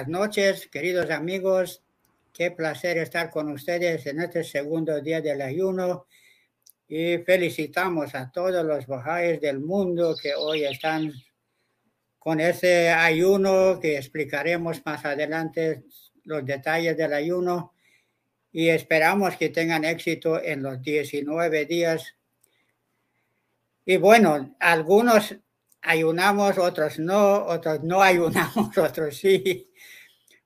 buenas noches, queridos amigos. Qué placer estar con ustedes en este segundo día del ayuno y felicitamos a todos los bajáis del mundo que hoy están con ese ayuno que explicaremos más adelante los detalles del ayuno y esperamos que tengan éxito en los 19 días. Y bueno, algunos ayunamos, otros no, otros no ayunamos, otros sí.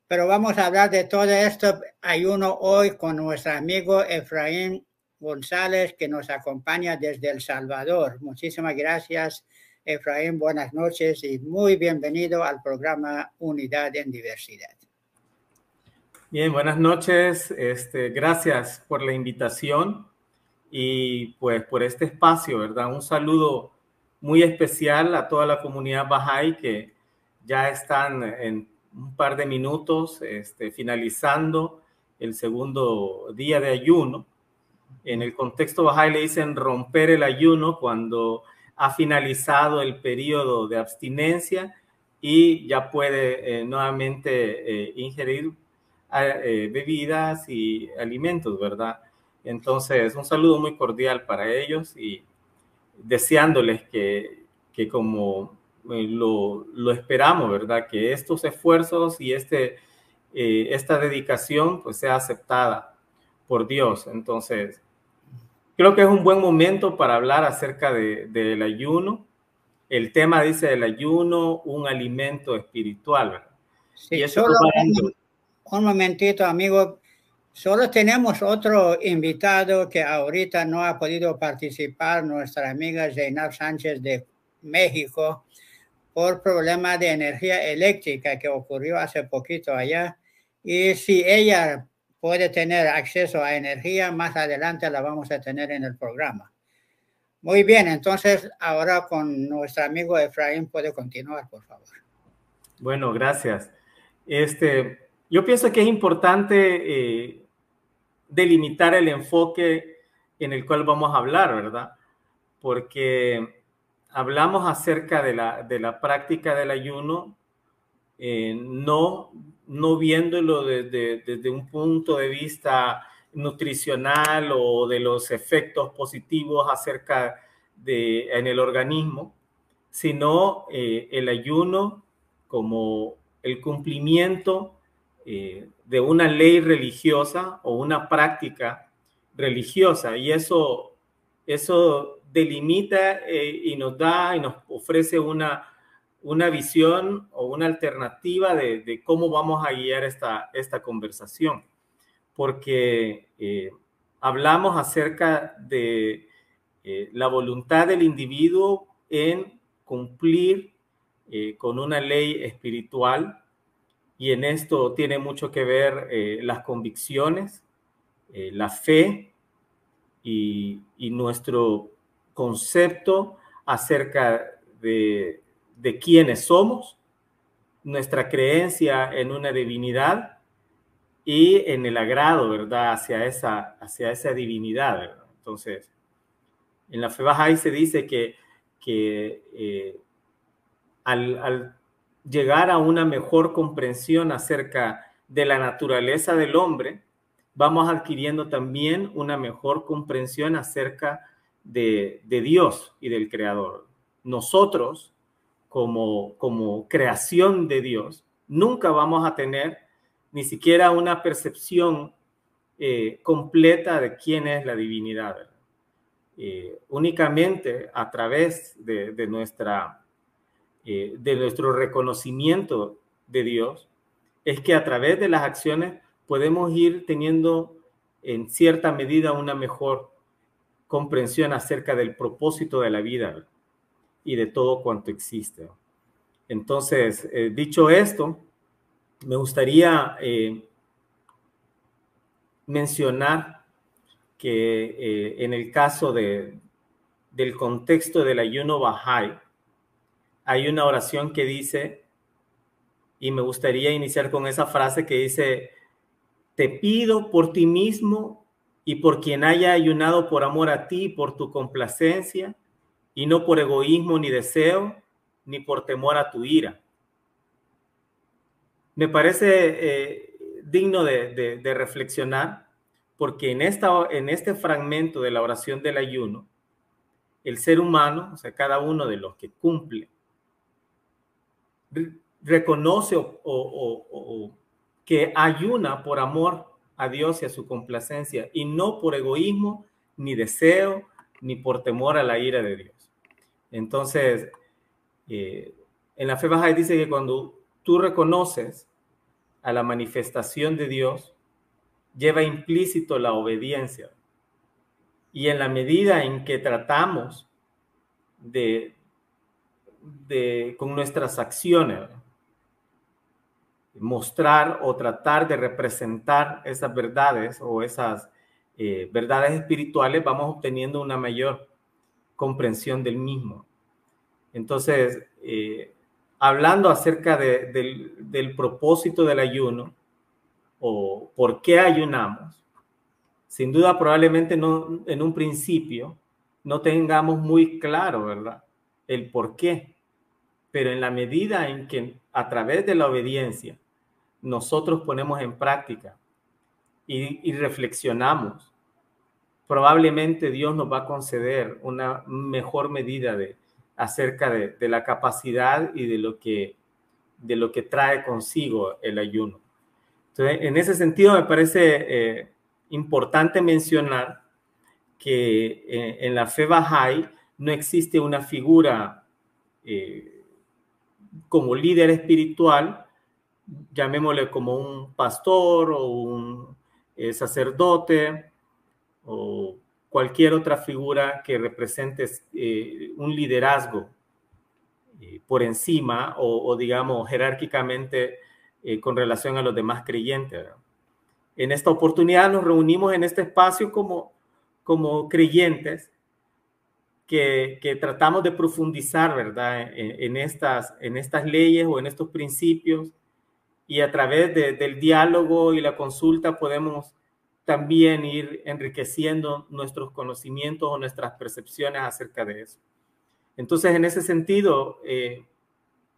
Pero vamos a hablar de todo esto ayuno hoy con nuestro amigo Efraín González que nos acompaña desde El Salvador. Muchísimas gracias, Efraín. Buenas noches y muy bienvenido al programa Unidad en Diversidad. Bien, buenas noches. Este, gracias por la invitación y pues por este espacio, ¿verdad? Un saludo muy especial a toda la comunidad Bahá'í que ya están en un par de minutos este, finalizando el segundo día de ayuno. En el contexto Bahá'í le dicen romper el ayuno cuando ha finalizado el periodo de abstinencia y ya puede eh, nuevamente eh, ingerir eh, bebidas y alimentos, ¿verdad? Entonces, un saludo muy cordial para ellos y deseándoles que, que como lo, lo, esperamos, ¿verdad? Que estos esfuerzos y este, eh, esta dedicación pues sea aceptada por Dios. Entonces, creo que es un buen momento para hablar acerca del de, ayuno. El tema dice el ayuno, un alimento espiritual, ¿verdad? Sí, y eso solo un, un momentito, amigo. Solo tenemos otro invitado que ahorita no ha podido participar, nuestra amiga Zainab Sánchez de México, por problema de energía eléctrica que ocurrió hace poquito allá. Y si ella puede tener acceso a energía, más adelante la vamos a tener en el programa. Muy bien, entonces ahora con nuestro amigo Efraín puede continuar, por favor. Bueno, gracias. Este, yo pienso que es importante eh, delimitar el enfoque en el cual vamos a hablar, ¿verdad? Porque hablamos acerca de la, de la práctica del ayuno, eh, no, no viéndolo desde, desde un punto de vista nutricional o de los efectos positivos acerca de en el organismo, sino eh, el ayuno como el cumplimiento eh, de una ley religiosa o una práctica religiosa. Y eso, eso delimita eh, y nos da y nos ofrece una, una visión o una alternativa de, cómo vamos a guiar esta, esta conversación. Porque eh, hablamos acerca de eh, la voluntad del individuo en cumplir con una ley espiritual y en esto tiene mucho que ver las convicciones, la fe y, y, nuestro concepto acerca de, de quiénes somos, nuestra creencia en una divinidad y en el agrado, ¿verdad?, hacia esa, hacia esa divinidad. Entonces, en la fe Bahá'í se dice que, que eh, al, al llegar a una mejor comprensión acerca de la naturaleza del hombre, vamos adquiriendo también una mejor comprensión acerca de, Dios y del Creador. Nosotros, como, como creación de Dios, nunca vamos a tener ni siquiera una percepción eh, completa de quién es la divinidad. Eh, únicamente a través de, de nuestra eh, de nuestro reconocimiento de Dios, es que a través de las acciones podemos ir teniendo en cierta medida una mejor comprensión acerca del propósito de la vida y de todo cuanto existe. Entonces, eh, dicho esto, me gustaría eh, mencionar que eh, en el caso de, del contexto del ayuno Bahá'í, hay una oración que dice, y me gustaría iniciar con esa frase que dice, te pido por ti mismo y por quien haya ayunado por amor a ti, por tu complacencia, y no por egoísmo ni deseo, ni por temor a tu ira. Me parece eh, digno de, reflexionar porque en, esta, en este fragmento de la oración del ayuno, el ser humano, o sea, cada uno de los que cumple, reconoce o que ayuna por amor a Dios y a su complacencia y no por egoísmo, ni deseo, ni por temor a la ira de Dios. Entonces, eh, en la fe baja dice que cuando tú reconoces a la manifestación de Dios, lleva implícito la obediencia. Y en la medida en que tratamos de, de con nuestras acciones, mostrar o tratar de representar esas verdades o esas eh, verdades espirituales, vamos obteniendo una mayor comprensión del mismo. Entonces, eh, hablando acerca del, propósito del ayuno o por qué ayunamos, sin duda probablemente no, en un principio no tengamos muy claro, ¿verdad? El por qué. Pero en la medida en que a través de la obediencia nosotros ponemos en práctica y, reflexionamos, probablemente Dios nos va a conceder una mejor medida de acerca de, la capacidad y de lo que de lo que trae consigo el ayuno. Entonces, en ese sentido me parece eh, importante mencionar que eh, en la fe Bahá'í no existe una figura eh, como líder espiritual llamémosle como un pastor o un eh, sacerdote o cualquier otra figura que represente eh, un liderazgo eh, por encima o, digamos jerárquicamente con relación a los demás creyentes. En esta oportunidad nos reunimos en este espacio como, como creyentes que, tratamos de profundizar, ¿verdad? En, estas, en estas leyes o en estos principios y a través del diálogo y la consulta podemos también ir enriqueciendo nuestros conocimientos o nuestras percepciones acerca de eso. Entonces, en ese sentido, eh,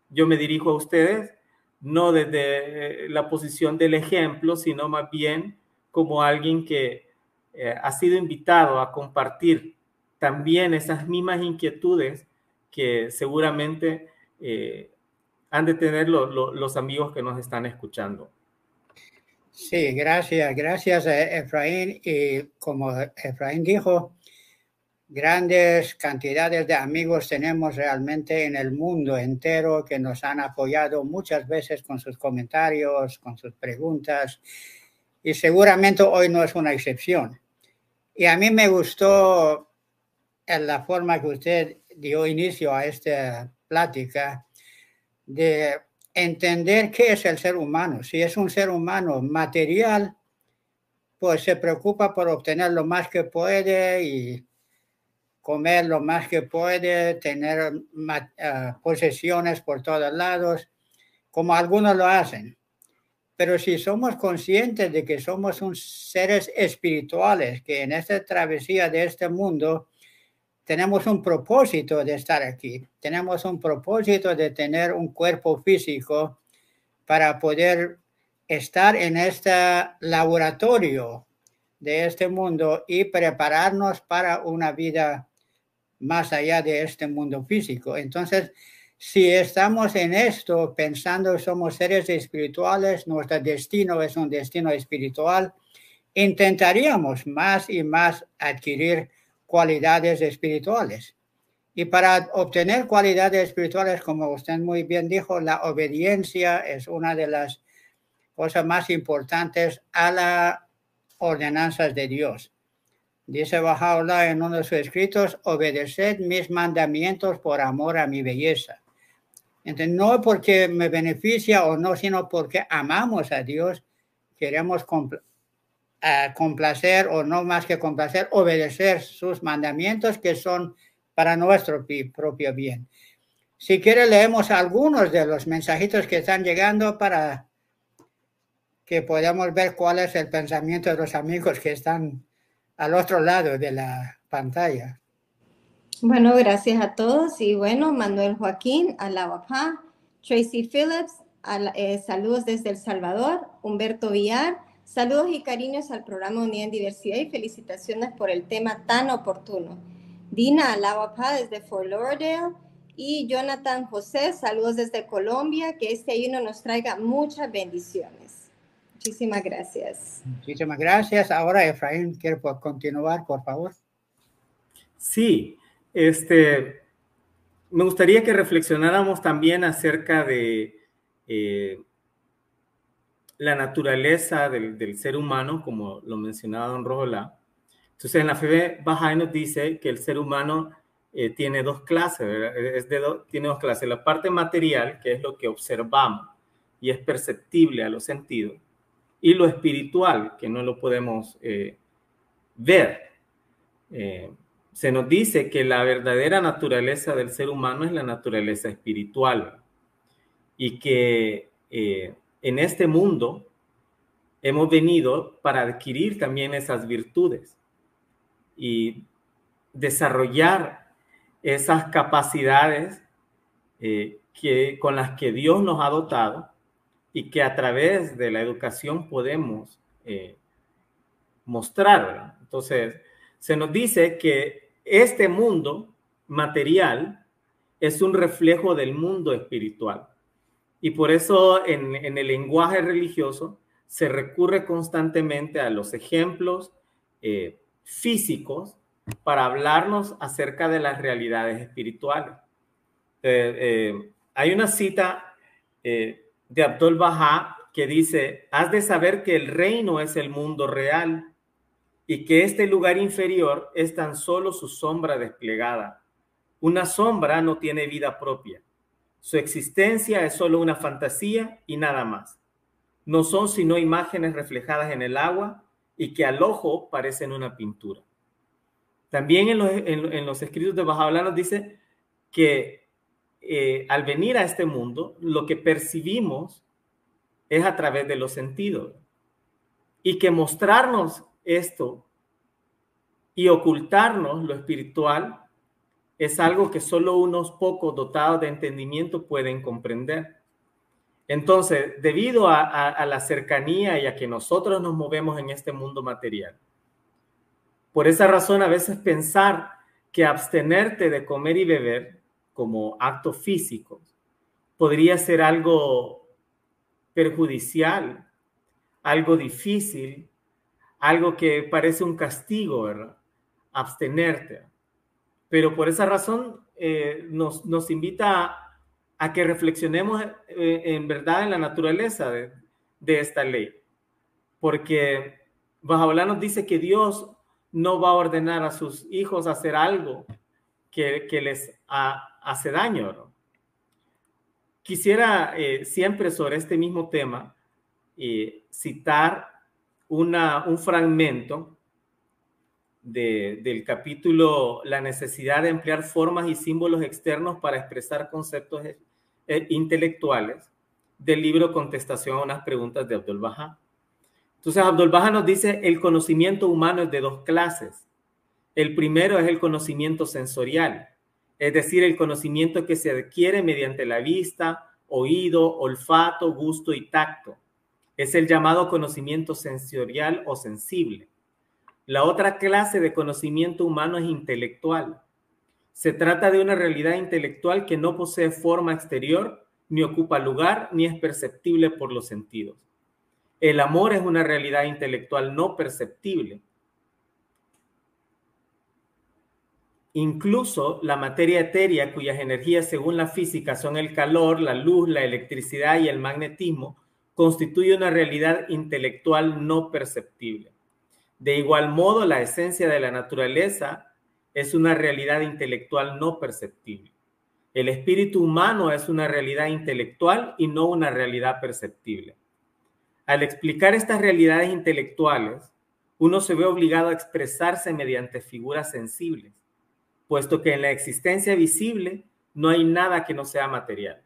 yo me dirijo a ustedes no desde la posición del ejemplo, sino más bien como alguien que eh, ha sido invitado a compartir también esas mismas inquietudes que seguramente eh, han de tener los amigos que nos están escuchando. Sí, gracias, gracias a Efraín. Y como Efraín dijo, grandes cantidades de amigos tenemos realmente en el mundo entero que nos han apoyado muchas veces con sus comentarios, con sus preguntas. Y seguramente hoy no es una excepción. Y a mí me gustó en la forma que usted dio inicio a esta plática de entender qué es el ser humano. Si es un ser humano material, pues se preocupa por obtener lo más que puede y comer lo más que puede, tener eh, posesiones por todos lados, como algunos lo hacen. Pero si somos conscientes de que somos un seres espirituales, que en esta travesía de este mundo tenemos un propósito de estar aquí, tenemos un propósito de tener un cuerpo físico para poder estar en este laboratorio de este mundo y prepararnos para una vida más allá de este mundo físico. Entonces, si estamos en esto pensando que somos seres espirituales, nuestro destino es un destino espiritual, intentaríamos más y más adquirir cualidades espirituales. Y para obtener cualidades espirituales, como usted muy bien dijo, la obediencia es una de las cosas más importantes a las ordenanzas de Dios. Dice Bajaola en uno de sus escritos, obedeced mis mandamientos por amor a mi belleza. Entonces, no porque me beneficia o no, sino porque amamos a Dios, queremos complacer o no más que complacer, obedecer sus mandamientos que son para nuestro propio bien. Si quiere, leemos algunos de los mensajitos que están llegando para que podamos ver cuál es el pensamiento de los amigos que están al otro lado de la pantalla. Bueno, gracias a todos. Y bueno, Manuel Joaquín, Alabapá, Tracy Phillips, eh, saludos desde El Salvador, Humberto Villar, saludos y cariños al programa Unidad en Diversidad y felicitaciones por el tema tan oportuno. Dina Alabapá desde Fort Lauderdale y Jonathan José, saludos desde Colombia, que este ayuno nos traiga muchas bendiciones. Muchísimas gracias. Muchísimas gracias. Ahora Efraín, ¿quiere continuar, por favor? Sí, este, me gustaría que reflexionáramos también acerca de eh, la naturaleza del, ser humano, como lo mencionaba don Rojola. Entonces, en la fe baja nos dice que el ser humano eh, tiene dos clases, Es de tiene dos clases. La parte material, que es lo que observamos y es perceptible a los sentidos, y lo espiritual, que no lo podemos eh, ver se nos dice que la verdadera naturaleza del ser humano es la naturaleza espiritual y que eh, en este mundo hemos venido para adquirir también esas virtudes y desarrollar esas capacidades eh, que, con las que Dios nos ha dotado y que a través de la educación podemos eh, mostrar. Entonces, se nos dice que este mundo material es un reflejo del mundo espiritual. Y por eso en, el lenguaje religioso se recurre constantemente a los ejemplos eh, físicos para hablarnos acerca de las realidades espirituales. Eh, eh, hay una cita de Abdul Baha que dice, has de saber que el reino es el mundo real y que este lugar inferior es tan solo su sombra desplegada. Una sombra no tiene vida propia. Su existencia es solo una fantasía y nada más. No son sino imágenes reflejadas en el agua y que al ojo parecen una pintura. También en los, escritos de Bajaola nos dice que eh, al venir a este mundo, lo que percibimos es a través de los sentidos y que mostrarnos esto y ocultarnos lo espiritual es algo que solo unos pocos dotados de entendimiento pueden comprender. Entonces, debido a, la cercanía y a que nosotros nos movemos en este mundo material, por esa razón a veces pensar que abstenerte de comer y beber como acto físico podría ser algo perjudicial, algo difícil, algo que parece un castigo, ¿verdad? Abstenerte. Pero por esa razón eh, nos, invita a, que reflexionemos eh, en verdad en la naturaleza de, esta ley. Porque Bajaola nos dice que Dios no va a ordenar a sus hijos hacer algo que, les hace daño. Quisiera eh, siempre sobre este mismo tema citar un fragmento del capítulo La necesidad de emplear formas y símbolos externos para expresar conceptos eh, intelectuales del libro Contestación a unas preguntas de Abdul Baha. Entonces, Abdul Baha nos dice, el conocimiento humano es de dos clases. El primero es el conocimiento sensorial, es decir, el conocimiento que se adquiere mediante la vista, oído, olfato, gusto y tacto es el llamado conocimiento sensorial o sensible. La otra clase de conocimiento humano es intelectual. Se trata de una realidad intelectual que no posee forma exterior, ni ocupa lugar, ni es perceptible por los sentidos. El amor es una realidad intelectual no perceptible. Incluso la materia etérea, cuyas energías según la física son el calor, la luz, la electricidad y el magnetismo, constituye una realidad intelectual no perceptible. De igual modo, la esencia de la naturaleza es una realidad intelectual no perceptible. El espíritu humano es una realidad intelectual y no una realidad perceptible. Al explicar estas realidades intelectuales, uno se ve obligado a expresarse mediante figuras sensibles, puesto que en la existencia visible no hay nada que no sea material.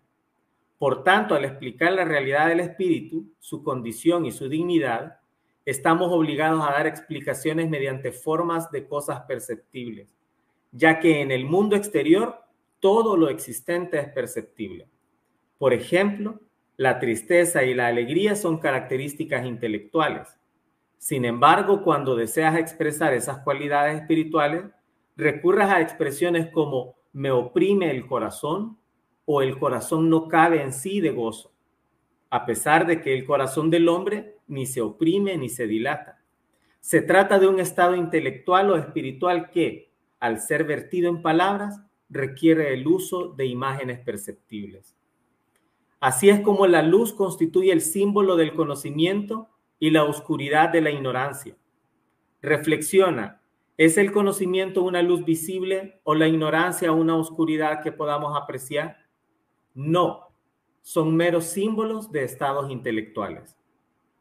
Por tanto, al explicar la realidad del espíritu, su condición y su dignidad, estamos obligados a dar explicaciones mediante formas de cosas perceptibles, ya que en el mundo exterior todo lo existente es perceptible. Por ejemplo, la tristeza y la alegría son características intelectuales. Sin embargo, cuando deseas expresar esas cualidades espirituales, recurras a expresiones como me oprime el corazón o el corazón no cabe en sí de gozo, a pesar de que el corazón del hombre ni se oprime ni se dilata. Se trata de un estado intelectual o espiritual que, al ser vertido en palabras, requiere el uso de imágenes perceptibles. Así es como la luz constituye el símbolo del conocimiento y la oscuridad de la ignorancia. Reflexiona, ¿es el conocimiento una luz visible o la ignorancia una oscuridad que podamos apreciar? No, son meros símbolos de estados intelectuales.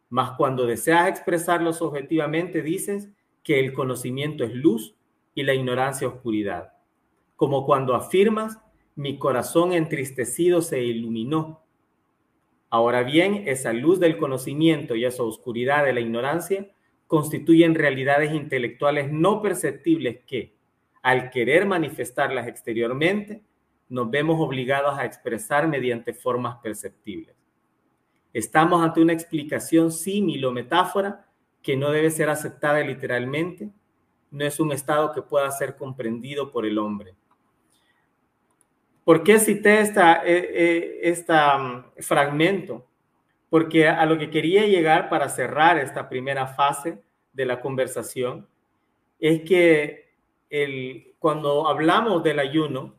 Mas cuando deseas expresarlos objetivamente, dices que el conocimiento es luz y la ignorancia oscuridad como cuando afirmas, mi corazón entristecido se iluminó. Ahora bien, esa luz del conocimiento y esa oscuridad de la ignorancia constituyen realidades intelectuales no perceptibles que, al querer manifestarlas exteriormente, nos vemos obligados a expresar mediante formas perceptibles. Estamos ante una explicación símil o metáfora que no debe ser aceptada literalmente, no es un estado que pueda ser comprendido por el hombre. ¿Por qué cité esta, este fragmento? Porque a lo que quería llegar para cerrar esta primera fase de la conversación es que el, cuando hablamos del ayuno,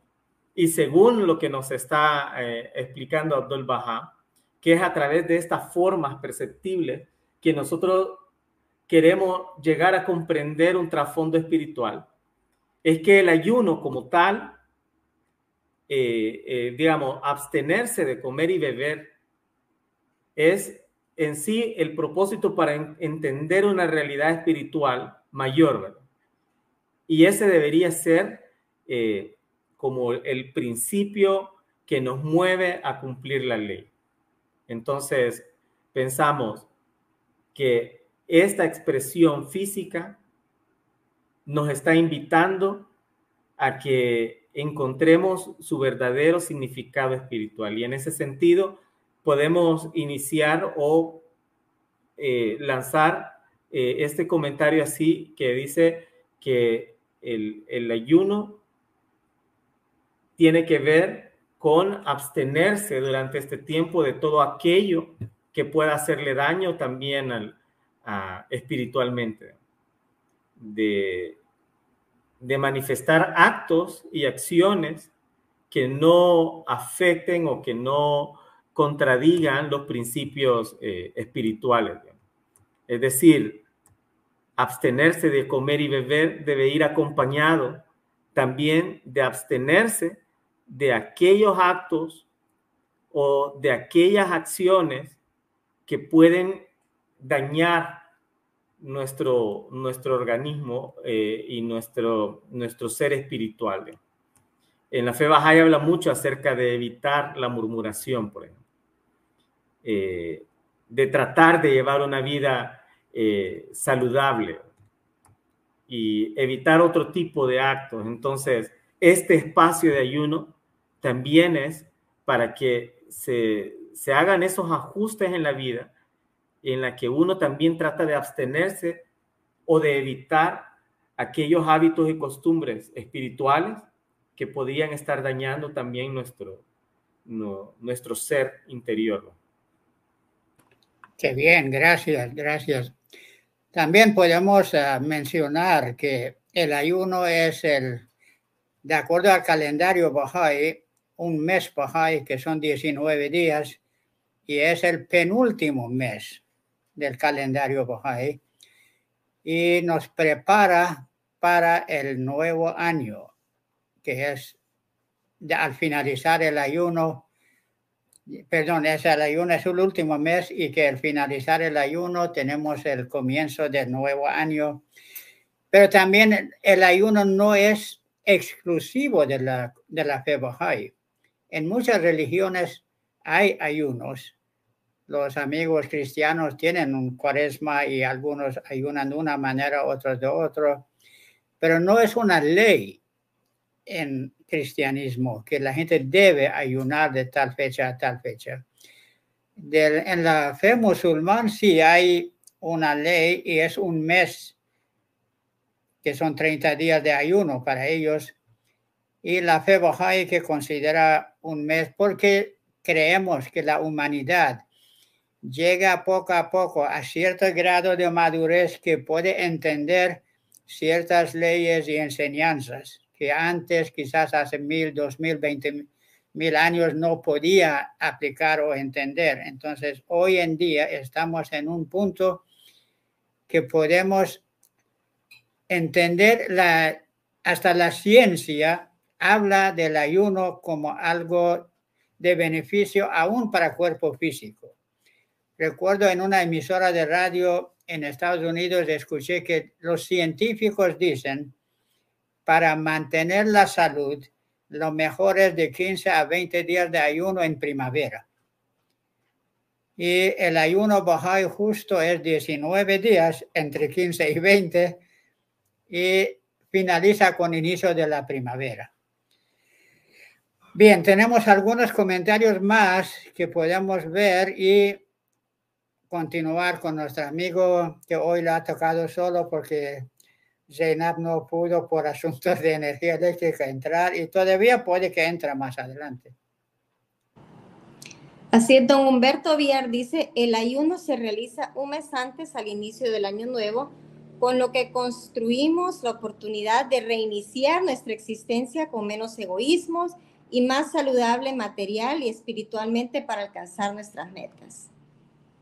y según lo que nos está eh, explicando Abdul Baha, que es a través de estas formas perceptibles que nosotros queremos llegar a comprender un trasfondo espiritual, es que el ayuno como tal eh, eh, digamos, abstenerse de comer y beber es en sí el propósito para entender una realidad espiritual mayor, Y ese debería ser eh, como el principio que nos mueve a cumplir la ley. Entonces, pensamos que esta expresión física nos está invitando a que encontremos su verdadero significado espiritual. Y en ese sentido, podemos iniciar o eh, lanzar eh, este comentario así que dice que el, el ayuno tiene que ver con abstenerse durante este tiempo de todo aquello que pueda hacerle daño también al, espiritualmente, de manifestar actos y acciones que no afecten o que no contradigan los principios eh, espirituales. Es decir, abstenerse de comer y beber debe ir acompañado también de abstenerse de aquellos actos o de aquellas acciones que pueden dañar nuestro, nuestro organismo eh, y nuestro, nuestro ser espiritual. En la fe Bahá'í habla mucho acerca de evitar la murmuración, por ejemplo, eh, de tratar de llevar una vida eh, saludable y evitar otro tipo de actos. Entonces, este espacio de ayuno también es para que se, se hagan esos ajustes en la vida en la que uno también trata de abstenerse o de evitar aquellos hábitos y costumbres espirituales que podían estar dañando también nuestro, nuestro ser interior. Qué bien, gracias, gracias. También podemos ah, mencionar que el ayuno es el, de acuerdo al calendario Bahá'í, un mes Bahá'í que son 19 días y es el penúltimo mes del calendario Bahá'í y nos prepara para el nuevo año, que es al finalizar el ayuno, perdón, es el ayuno es el último mes y que al finalizar el ayuno tenemos el comienzo del nuevo año. Pero también el ayuno no es exclusivo de la, de la fe Bahá'í. En muchas religiones hay ayunos. Los amigos cristianos tienen un cuaresma y algunos ayunan de una manera, otros de otra, pero no es una ley en cristianismo que la gente debe ayunar de tal fecha a tal fecha. en la fe musulmán sí hay una ley y es un mes que son 30 días de ayuno para ellos y la fe Bahá'í que considera un mes porque creemos que la humanidad llega poco a poco a cierto grado de madurez que puede entender ciertas leyes y enseñanzas que antes, quizás hace mil, dos mil, veinte mil años, no podía aplicar o entender. Entonces, hoy en día estamos en un punto que podemos entender la, hasta la ciencia habla del ayuno como algo de beneficio aún para cuerpo físico. Recuerdo en una emisora de radio en Estados Unidos escuché que los científicos dicen para mantener la salud, lo mejor es de 15 a 20 días de ayuno en primavera. Y el ayuno Bahá'í justo es 19 días, entre 15 y 20, y finaliza con inicio de la primavera. Bien, tenemos algunos comentarios más que podemos ver y continuar con nuestro amigo que hoy lo ha tocado solo porque Zainab no pudo por asuntos de energía eléctrica entrar y todavía puede que entre más adelante. Así es, don Humberto Villar dice, el ayuno se realiza un mes antes al inicio del año nuevo, con lo que construimos la oportunidad de reiniciar nuestra existencia con menos egoísmos y más saludable material y espiritualmente para alcanzar nuestras metas.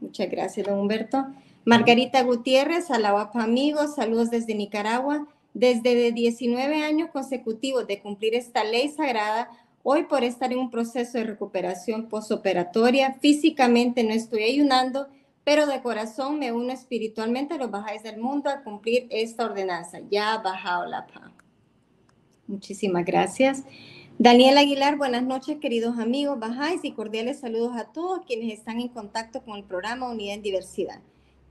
Muchas gracias, don Humberto. Margarita Gutiérrez, Alahuapa amigos, saludos desde Nicaragua. Desde 19 años consecutivos de cumplir esta ley sagrada, hoy por estar en un proceso de recuperación posoperatoria, físicamente no estoy ayunando, pero de corazón me uno espiritualmente a los bajáis del mundo a cumplir esta ordenanza. Ya bajado la paz. Muchísimas gracias. Daniel Aguilar, buenas noches, queridos amigos bajáis y cordiales saludos a todos quienes están en contacto con el programa Unidad en Diversidad.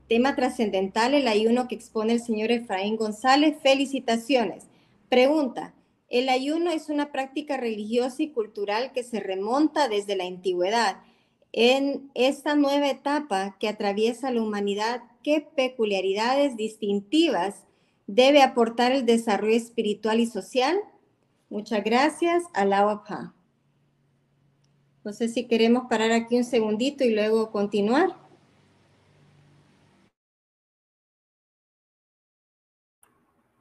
Tema trascendental, el ayuno que expone el señor Efraín González. Felicitaciones. Pregunta, el ayuno es una práctica religiosa y cultural que se remonta desde la antigüedad. En esta nueva etapa que atraviesa la humanidad, ¿qué peculiaridades distintivas debe aportar el desarrollo espiritual y social? Muchas gracias. Alao No sé si queremos parar aquí un segundito y luego continuar.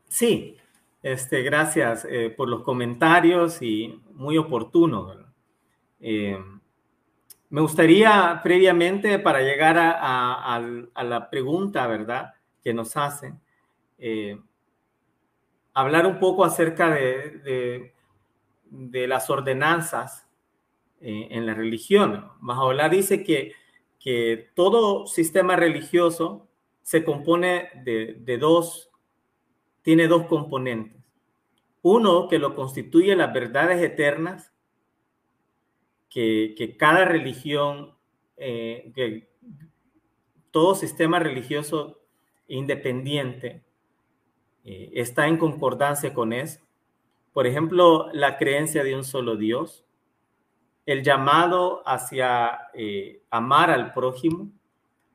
Sí, este, gracias eh, por los comentarios y muy oportuno. Eh, me gustaría previamente, para llegar a, la pregunta, ¿verdad?, que nos hacen, eh, hablar un poco acerca de, de, las ordenanzas eh, en la religión. Mahaolá dice que, que todo sistema religioso se compone de, dos, tiene dos componentes. Uno que lo constituye las verdades eternas, que, que cada religión, eh, que todo sistema religioso independiente eh, está en concordancia con eso. Por ejemplo, la creencia de un solo Dios, el llamado hacia eh, amar al prójimo,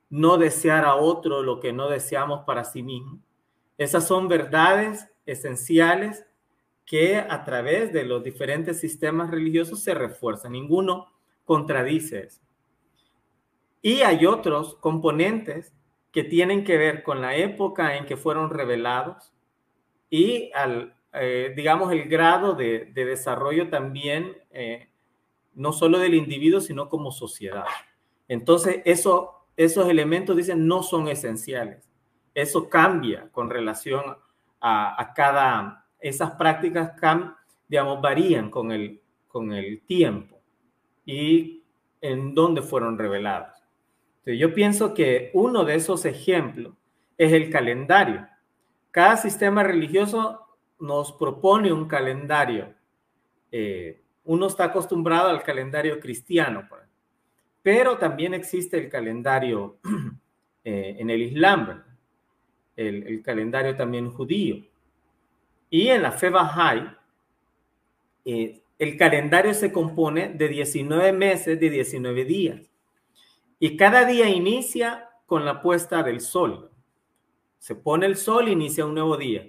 no desear a otro lo que no deseamos para sí mismo. Esas son verdades esenciales que a través de los diferentes sistemas religiosos se refuerzan. Ninguno contradice eso. Y hay otros componentes que tienen que ver con la época en que fueron revelados, y al, eh, digamos, el grado de, desarrollo también, eh, no solo del individuo, sino como sociedad. Entonces, eso, esos elementos, dicen, no son esenciales. Eso cambia con relación a, cada, esas prácticas, digamos, varían con el, con el tiempo y en dónde fueron revelados. Entonces, yo pienso que uno de esos ejemplos es el calendario. Cada sistema religioso nos propone un calendario. Eh, uno está acostumbrado al calendario cristiano, pero también existe el calendario eh, en el Islam, el, calendario también judío. Y en la fe Bahá'í, eh, el calendario se compone de 19 meses de 19 días. Y cada día inicia con la puesta del sol. Se pone el sol, inicia un nuevo día.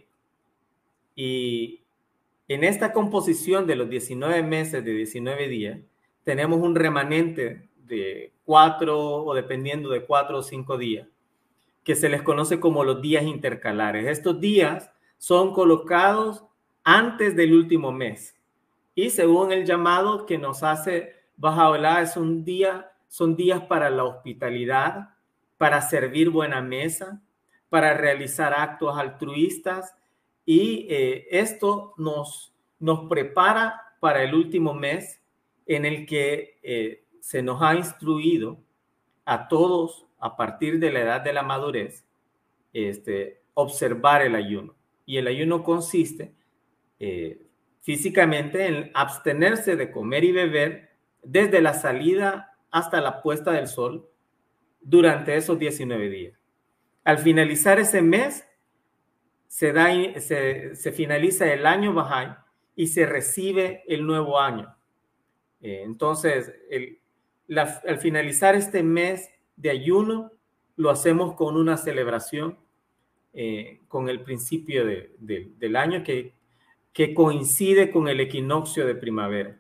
Y en esta composición de los 19 meses de 19 días, tenemos un remanente de cuatro o dependiendo de cuatro o cinco días, que se les conoce como los días intercalares. Estos días son colocados antes del último mes. Y según el llamado que nos hace Bajaola, es un día, son días para la hospitalidad, para servir buena mesa, para realizar actos altruistas y eh, esto nos, nos prepara para el último mes en el que eh, se nos ha instruido a todos a partir de la edad de la madurez este, observar el ayuno. Y el ayuno consiste eh, físicamente en abstenerse de comer y beber desde la salida hasta la puesta del sol durante esos 19 días. Al finalizar ese mes, se, da, se, finaliza el año Bahá'í y se recibe el nuevo año. Eh, entonces, al finalizar este mes de ayuno, lo hacemos con una celebración, eh, con el principio del año que que coincide con el equinoccio de primavera.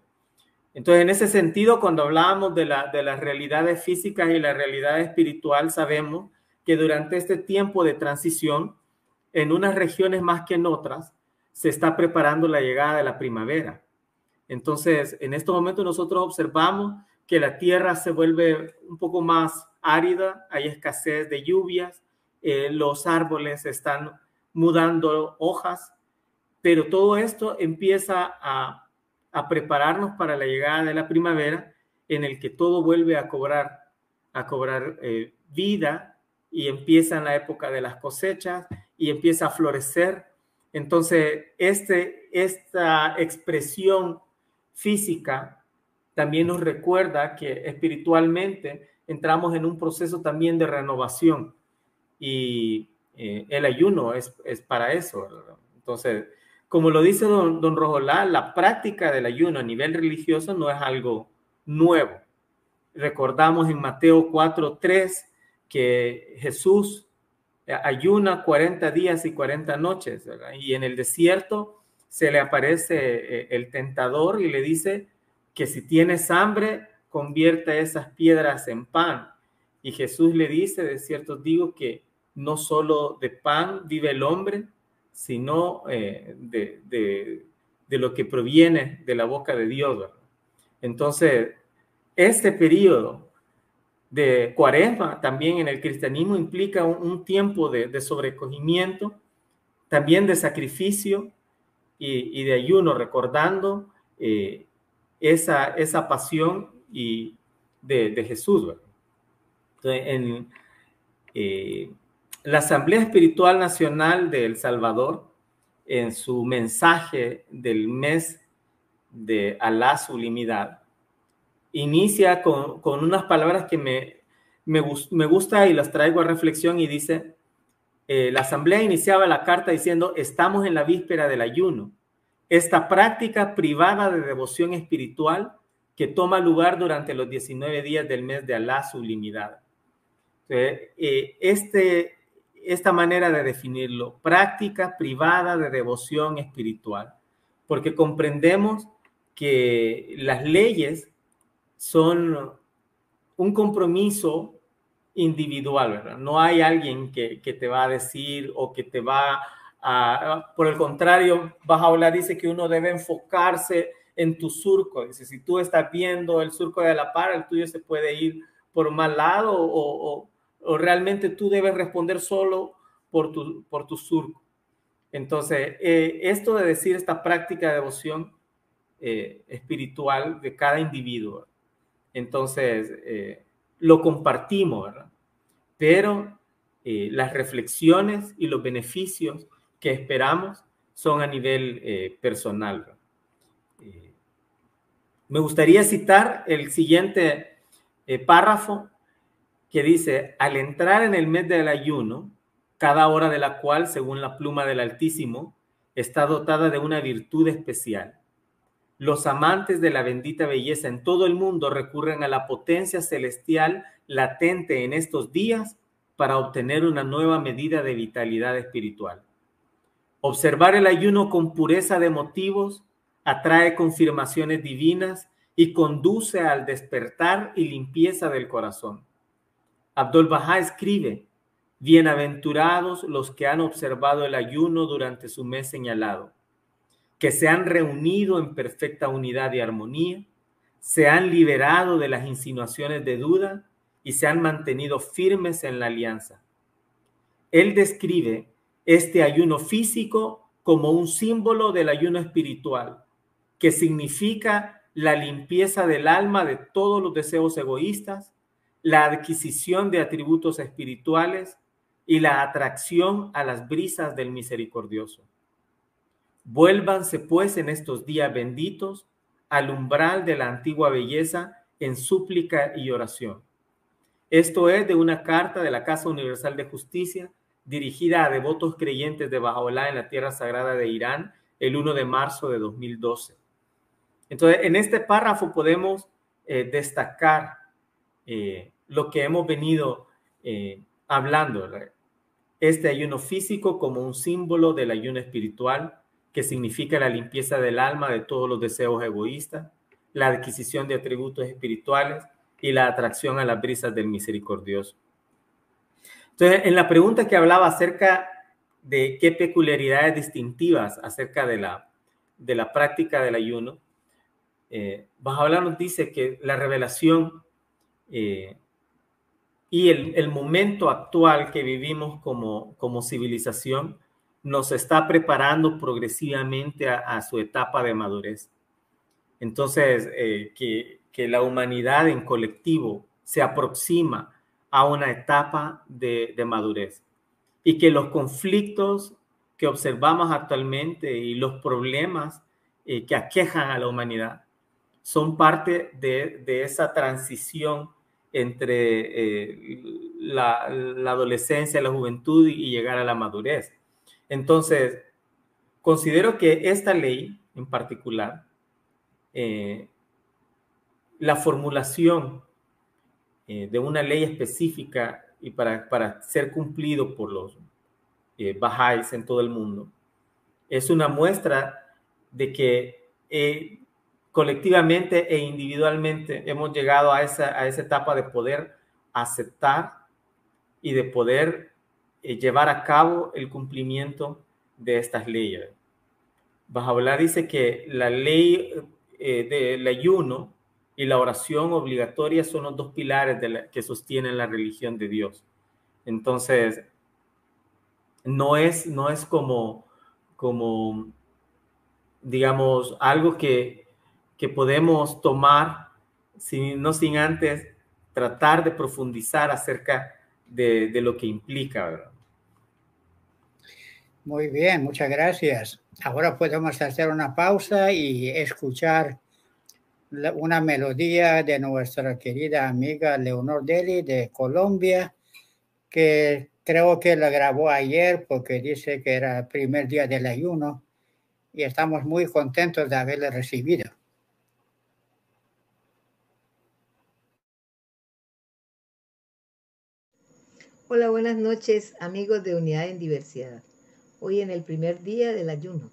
Entonces, en ese sentido, cuando hablamos de, la, de las realidades físicas y la realidad espiritual, sabemos que durante este tiempo de transición, en unas regiones más que en otras, se está preparando la llegada de la primavera. Entonces, en estos momentos nosotros observamos que la tierra se vuelve un poco más árida, hay escasez de lluvias, eh, los árboles están mudando hojas, pero todo esto empieza a, prepararnos para la llegada de la primavera en el que todo vuelve a cobrar, a cobrar eh, vida y empieza en la época de las cosechas y empieza a florecer. Entonces, este, esta expresión física también nos recuerda que espiritualmente entramos en un proceso también de renovación y eh, el ayuno es, es para eso. Entonces, como lo dice don, don Rojolá, la práctica del ayuno a nivel religioso no es algo nuevo. Recordamos en Mateo 4.3 que Jesús ayuna 40 días y 40 noches, y en el desierto se le aparece eh, el tentador y le dice que si tienes hambre, convierta esas piedras en pan. Y Jesús le dice, de cierto digo que no solo de pan vive el hombre, sino eh, de, lo que proviene de la boca de Dios. Entonces, este periodo de cuaresma también en el cristianismo implica un, tiempo de, sobrecogimiento, también de sacrificio y, de ayuno, recordando eh, esa, esa pasión y de, Jesús. Entonces, en, eh, la Asamblea Espiritual Nacional de El Salvador, en su mensaje del mes de Alá Sublimidad, inicia con, unas palabras que me, me, gusta y las traigo a reflexión y dice, eh, la Asamblea iniciaba la carta diciendo, estamos en la víspera del ayuno. Esta práctica privada de devoción espiritual que toma lugar durante los 19 días del mes de Alá Sublimidad. Eh, este, esta manera de definirlo, práctica privada de devoción espiritual, porque comprendemos que las leyes son un compromiso individual, ¿verdad? No hay alguien que, te va a decir o que te va a, por el contrario, Bajaola dice que uno debe enfocarse en tu surco, dice, si tú estás viendo el surco de la par, el tuyo se puede ir por mal lado o, o realmente tú debes responder solo por tu, por tu surco. Entonces, eh, esto de decir esta práctica de devoción eh, espiritual de cada individuo. Entonces, eh, lo compartimos, ¿verdad? Pero eh, las reflexiones y los beneficios que esperamos son a nivel personal. me gustaría citar el siguiente párrafo que dice, al entrar en el mes del ayuno, cada hora de la cual, según la pluma del Altísimo, está dotada de una virtud especial. Los amantes de la bendita belleza en todo el mundo recurren a la potencia celestial latente en estos días para obtener una nueva medida de vitalidad espiritual. Observar el ayuno con pureza de motivos atrae confirmaciones divinas y conduce al despertar y limpieza del corazón. Abdul Baha escribe, Bienaventurados los que han observado el ayuno durante su mes señalado, que se han reunido en perfecta unidad y armonía, se han liberado de las insinuaciones de duda y se han mantenido firmes en la alianza. Él describe este ayuno físico como un símbolo del ayuno espiritual, que significa la limpieza del alma de todos los deseos egoístas, la adquisición de atributos espirituales y la atracción a las brisas del misericordioso. Vuélvanse pues en estos días benditos al umbral de la antigua belleza en súplica y oración. Esto es de una carta de la Casa Universal de Justicia dirigida a devotos creyentes de Bajaolá en la Tierra Sagrada de Irán el 1 de marzo de 2012. Entonces, en este párrafo podemos eh, destacar eh, lo que hemos venido eh, hablando, este ayuno físico como un símbolo del ayuno espiritual, que significa la limpieza del alma de todos los deseos egoístas, la adquisición de atributos espirituales y la atracción a las brisas del misericordioso. Entonces, en la pregunta que hablaba acerca de qué peculiaridades distintivas acerca de la, de la práctica del ayuno, eh, nos dice que la revelación eh, y el, momento actual que vivimos como, como civilización nos está preparando progresivamente a, su etapa de madurez. Entonces, eh, que, la humanidad en colectivo se aproxima a una etapa de, madurez y que los conflictos que observamos actualmente y los problemas eh, que aquejan a la humanidad son parte de, de esa transición entre eh, la, adolescencia, la juventud y llegar a la madurez. Entonces, considero que esta ley en particular, eh, la formulación eh, de una ley específica y para, para ser cumplido por los eh, bajáis en todo el mundo, es una muestra de que colectivamente e individualmente hemos llegado a esa, a esa etapa de poder aceptar y de poder eh, llevar a cabo el cumplimiento de estas leyes. Bajabolá dice que la ley eh, del ayuno y la oración obligatoria son los dos pilares que sostienen la religión de Dios. Entonces, no es, no es como, como, digamos, algo que, que podemos tomar, sin, no sin antes tratar de profundizar acerca de, de lo que implica, ¿verdad? Muy bien, muchas gracias. Ahora podemos hacer una pausa y escuchar una melodía de nuestra querida amiga Leonor Deli de Colombia, que creo que la grabó ayer porque dice que era el primer día del ayuno y estamos muy contentos de haberle recibido. Hola, buenas noches amigos de Unidad en Diversidad. Hoy en el primer día del ayuno.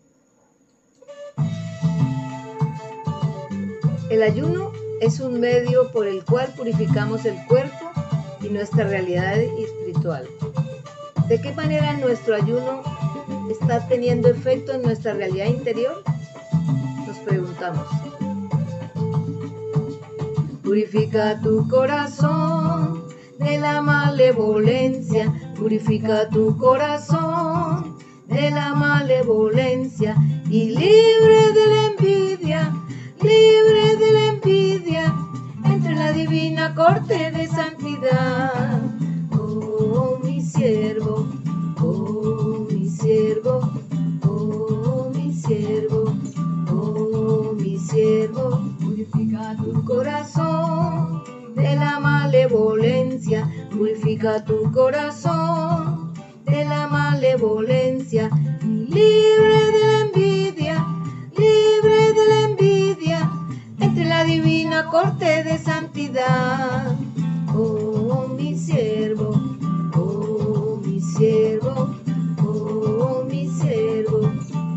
El ayuno es un medio por el cual purificamos el cuerpo y nuestra realidad espiritual. ¿De qué manera nuestro ayuno está teniendo efecto en nuestra realidad interior? Nos preguntamos. Purifica tu corazón de la malevolencia, purifica tu corazón de la malevolencia y libre de la envidia, libre de la envidia, entre la divina corte de santidad. Oh, mi siervo, oh, mi siervo, oh, mi siervo, oh, mi siervo, purifica tu corazón de la malevolencia, purifica tu corazón la malevolencia, libre de la envidia, libre de la envidia, entre la divina corte de santidad. Oh, mi siervo, oh, mi siervo, oh, mi siervo,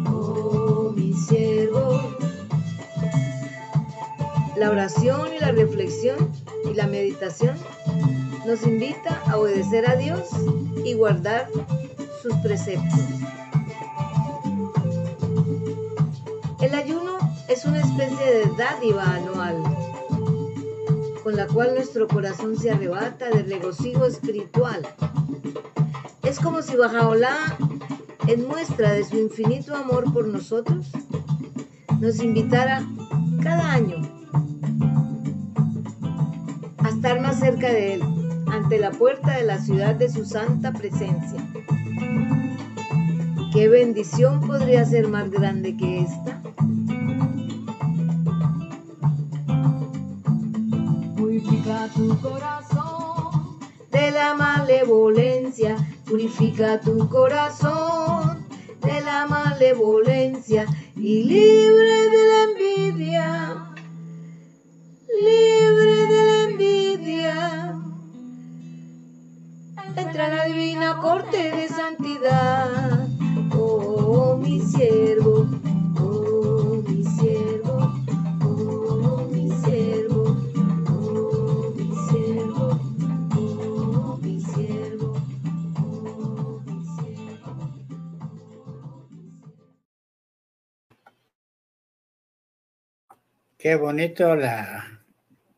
oh, mi siervo. La oración y la reflexión y la meditación nos invita a obedecer a Dios y guardar sus preceptos. El ayuno es una especie de dádiva anual con la cual nuestro corazón se arrebata de regocijo espiritual. Es como si Bajaolá, en muestra de su infinito amor por nosotros, nos invitara cada año a estar más cerca de Él, ante la puerta de la ciudad de su santa presencia. ¿Qué bendición podría ser más grande que esta? Purifica tu corazón de la malevolencia, purifica tu corazón de la malevolencia y libre de la envidia, libre de la envidia. Entra en la divina corte de santidad, oh mi siervo, oh mi siervo, oh mi siervo, oh mi siervo, oh mi siervo, mi siervo. Qué bonito la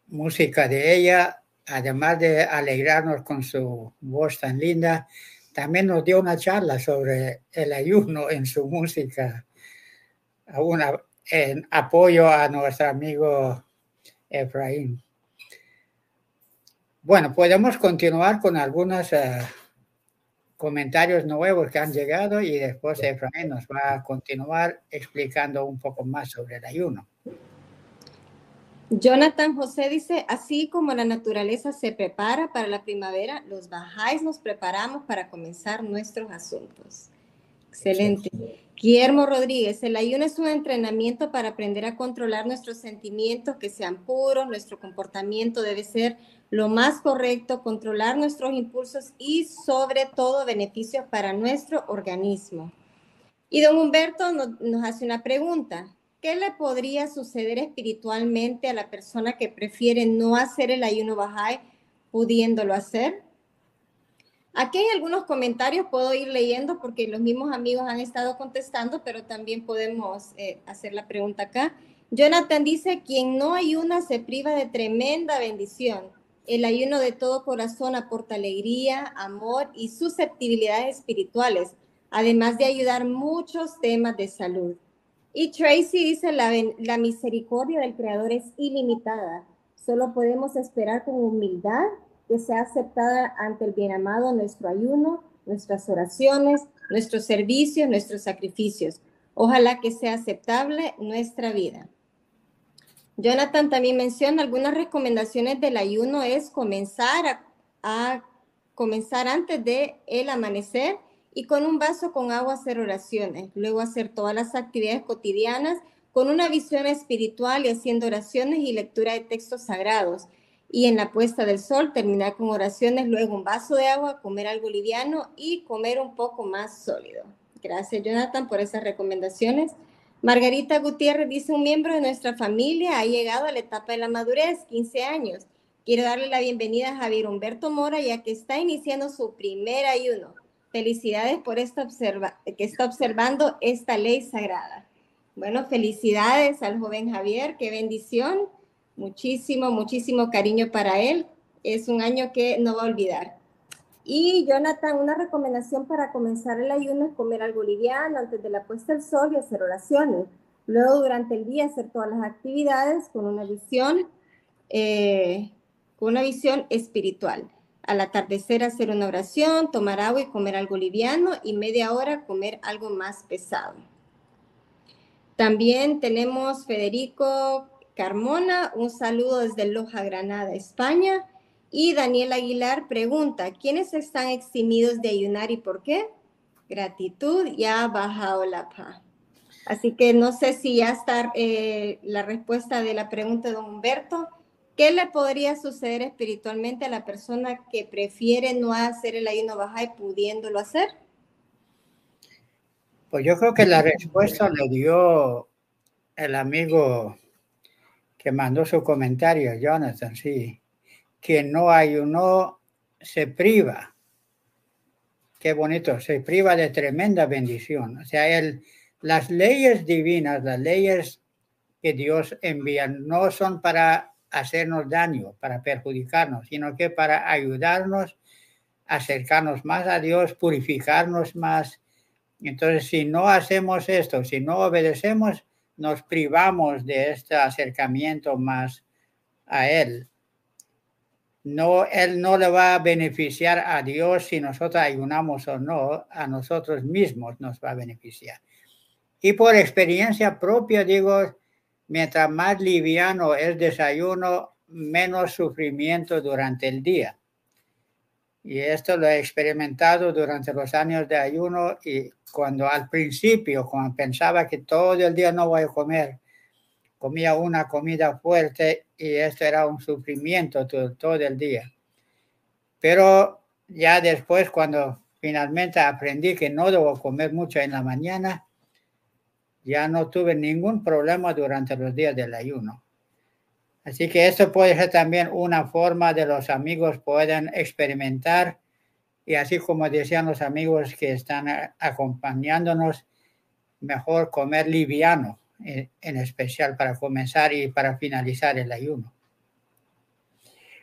música de ella, además de alegrarnos con su voz tan linda, también nos dio una charla sobre el ayuno en su música, a una- en apoyo a nuestro amigo Efraín. Bueno, podemos continuar con algunos eh, comentarios nuevos que han llegado y después Efraín nos va a continuar explicando un poco más sobre el ayuno. Jonathan José dice, así como la naturaleza se prepara para la primavera, los bajáis nos preparamos para comenzar nuestros asuntos. Excelente. Guillermo Rodríguez, el ayuno es un entrenamiento para aprender a controlar nuestros sentimientos que sean puros, nuestro comportamiento debe ser lo más correcto, controlar nuestros impulsos y sobre todo beneficios para nuestro organismo. Y don Humberto no- nos hace una pregunta. ¿Qué le podría suceder espiritualmente a la persona que prefiere no hacer el ayuno Bahá'í pudiéndolo hacer? Aquí hay algunos comentarios, puedo ir leyendo porque los mismos amigos han estado contestando, pero también podemos eh, hacer la pregunta acá. Jonathan dice, quien no ayuna se priva de tremenda bendición. El ayuno de todo corazón aporta alegría, amor y susceptibilidades espirituales, además de ayudar muchos temas de salud. Y Tracy dice, la, misericordia del Creador es ilimitada. Solo podemos esperar con humildad que sea aceptada ante el bien amado nuestro ayuno, nuestras oraciones, nuestros servicios, nuestros sacrificios. Ojalá que sea aceptable nuestra vida. Jonathan también menciona algunas recomendaciones del ayuno es comenzar a comenzar antes de el amanecer y con un vaso con agua hacer oraciones, luego hacer todas las actividades cotidianas con una visión espiritual y haciendo oraciones y lectura de textos sagrados. Y en la puesta del sol terminar con oraciones, luego un vaso de agua, comer algo liviano y comer un poco más sólido. Gracias Jonathan por esas recomendaciones. Margarita Gutiérrez dice, un miembro de nuestra familia ha llegado a la etapa de la madurez, 15 años. Quiero darle la bienvenida a Javier Humberto Mora, ya que está iniciando su primer ayuno. Felicidades por esta observa que está observando esta ley sagrada. Bueno, felicidades al joven Javier, qué bendición. Muchísimo, muchísimo cariño para él. Es un año que no va a olvidar. Y Jonathan, una recomendación para comenzar el ayuno es comer algo liviano antes de la puesta del sol y hacer oraciones. Luego, durante el día, hacer todas las actividades con una visión, eh, con una visión espiritual. Al atardecer, hacer una oración, tomar agua y comer algo liviano y media hora comer algo más pesado. También tenemos Federico Carmona, un saludo desde Loja, Granada, España. Y Daniel Aguilar pregunta, ¿quiénes están eximidos de ayunar y por qué? Gratitud, ya bajado la paz. Así que no sé si ya está eh, la respuesta de la pregunta de don Humberto. ¿Qué le podría suceder espiritualmente a la persona que prefiere no hacer el ayuno baja y pudiéndolo hacer? Pues yo creo que la respuesta le dio el amigo que mandó su comentario, Jonathan, sí. Quien no ayunó se priva. Qué bonito, se priva de tremenda bendición. O sea, el, las leyes divinas, las leyes que Dios envía, no son para hacernos daño, para perjudicarnos, sino que para ayudarnos acercarnos más a Dios, purificarnos más. Entonces, si no hacemos esto, si no obedecemos, nos privamos de este acercamiento más a Él. No, Él no le va a beneficiar a Dios si nosotros ayunamos o no, a nosotros mismos nos va a beneficiar. Y por experiencia propia digo, mientras más liviano es desayuno, menos sufrimiento durante el día. Y esto lo he experimentado durante los años de ayuno y cuando al principio, pensaba que todo el día no voy a comer, comía una comida fuerte y esto era un sufrimiento todo el día. Pero ya después, cuando finalmente aprendí que no debo comer mucho en la mañana, ya no tuve ningún problema durante los días del ayuno. Así que esto puede ser también una forma de los amigos puedan experimentar y así como decían los amigos que están acompañándonos, mejor comer liviano, en especial para comenzar y para finalizar el ayuno.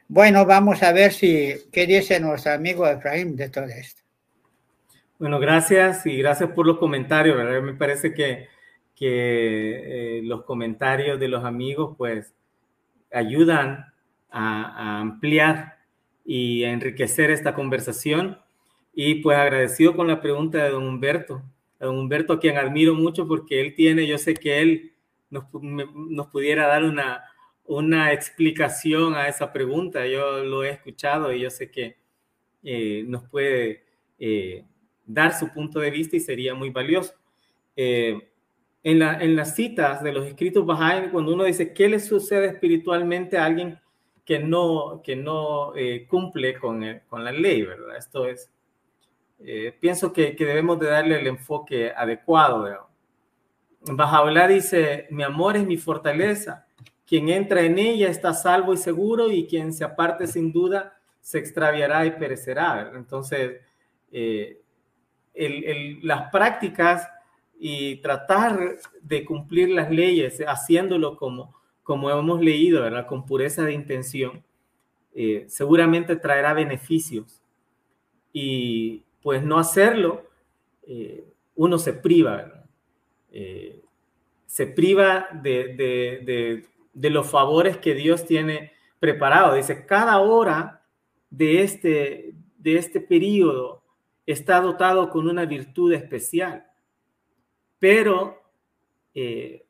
Bueno, vamos a ver si qué dice nuestro amigo Efraín de todo esto. Bueno, gracias y gracias por los comentarios. Me parece que que eh, los comentarios de los amigos pues ayudan a, ampliar y a enriquecer esta conversación. Y pues agradecido con la pregunta de don Humberto, a don Humberto a quien admiro mucho porque él tiene, yo sé que él nos, nos pudiera dar una, una explicación a esa pregunta. Yo lo he escuchado y yo sé que eh, nos puede eh, dar su punto de vista y sería muy valioso. Eh, en, la, en las citas de los escritos Bahá'í, cuando uno dice, ¿qué le sucede espiritualmente a alguien que no, que no eh, cumple con, con, la ley, verdad? Esto es, eh, pienso que, que, debemos de darle el enfoque adecuado. Bahá'u'lláh dice, mi amor es mi fortaleza, quien entra en ella está salvo y seguro y quien se aparte sin duda se extraviará y perecerá. Entonces, eh, el, el, las prácticas y tratar de cumplir las leyes haciéndolo como, como hemos leído, ¿verdad? Con pureza de intención, eh, seguramente traerá beneficios. Y pues no hacerlo, eh, uno se priva. Eh, se priva de, de, de, los favores que Dios tiene preparado. Dice, cada hora de este, de este periodo está dotado con una virtud especial pero eh,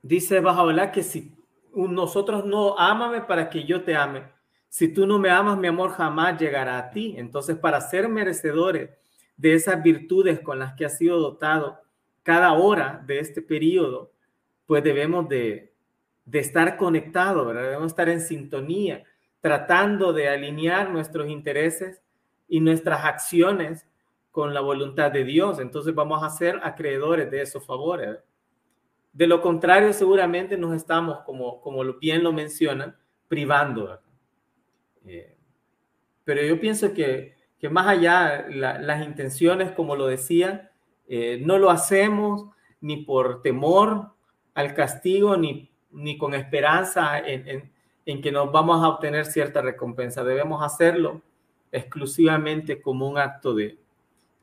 dice Bajaola que si nosotros no ámame para que yo te ame, si tú no me amas, mi amor jamás llegará a ti. Entonces, para ser merecedores de esas virtudes con las que ha sido dotado cada hora de este periodo, pues debemos de, estar conectados, debemos estar en sintonía, tratando de alinear nuestros intereses y nuestras acciones con la voluntad de Dios. Entonces vamos a ser acreedores de esos favores. De lo contrario, seguramente nos estamos, como, como bien lo mencionan, privando. Eh, pero yo pienso que, que más allá, las intenciones, como lo decía, eh, no lo hacemos ni por temor al castigo, ni, ni con esperanza en, en, en que nos vamos a obtener cierta recompensa. Debemos hacerlo exclusivamente como un acto de,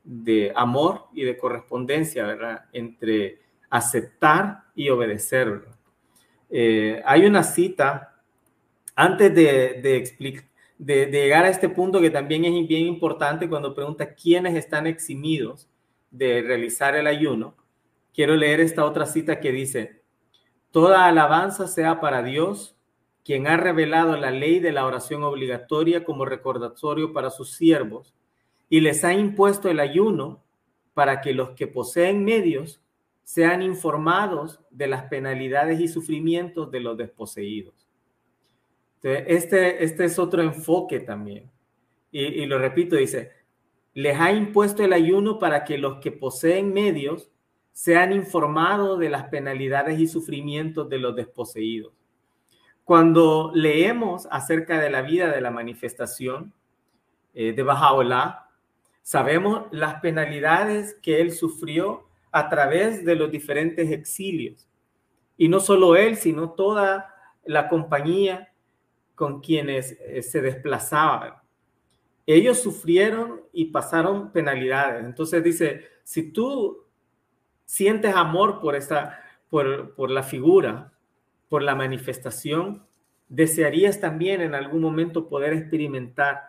de amor y de correspondencia, ¿verdad? Entre aceptar y obedecer. Eh, hay una cita, antes de, de, de, llegar a este punto que también es bien importante cuando pregunta quiénes están eximidos de realizar el ayuno, quiero leer esta otra cita que dice, Toda alabanza sea para Dios, quien ha revelado la ley de la oración obligatoria como recordatorio para sus siervos y les ha impuesto el ayuno para que los que poseen medios sean informados de las penalidades y sufrimientos de los desposeídos. este, este es otro enfoque también. Y, y lo repito, dice, les ha impuesto el ayuno para que los que poseen medios sean informados de las penalidades y sufrimientos de los desposeídos. Cuando leemos acerca de la vida de la manifestación eh, de Bajaola, sabemos las penalidades que él sufrió a través de los diferentes exilios. Y no solo él, sino toda la compañía con quienes eh, se desplazaban. Ellos sufrieron y pasaron penalidades. Entonces dice, si tú sientes amor por, esa, por, por la figura, por la manifestación, desearías también en algún momento poder experimentar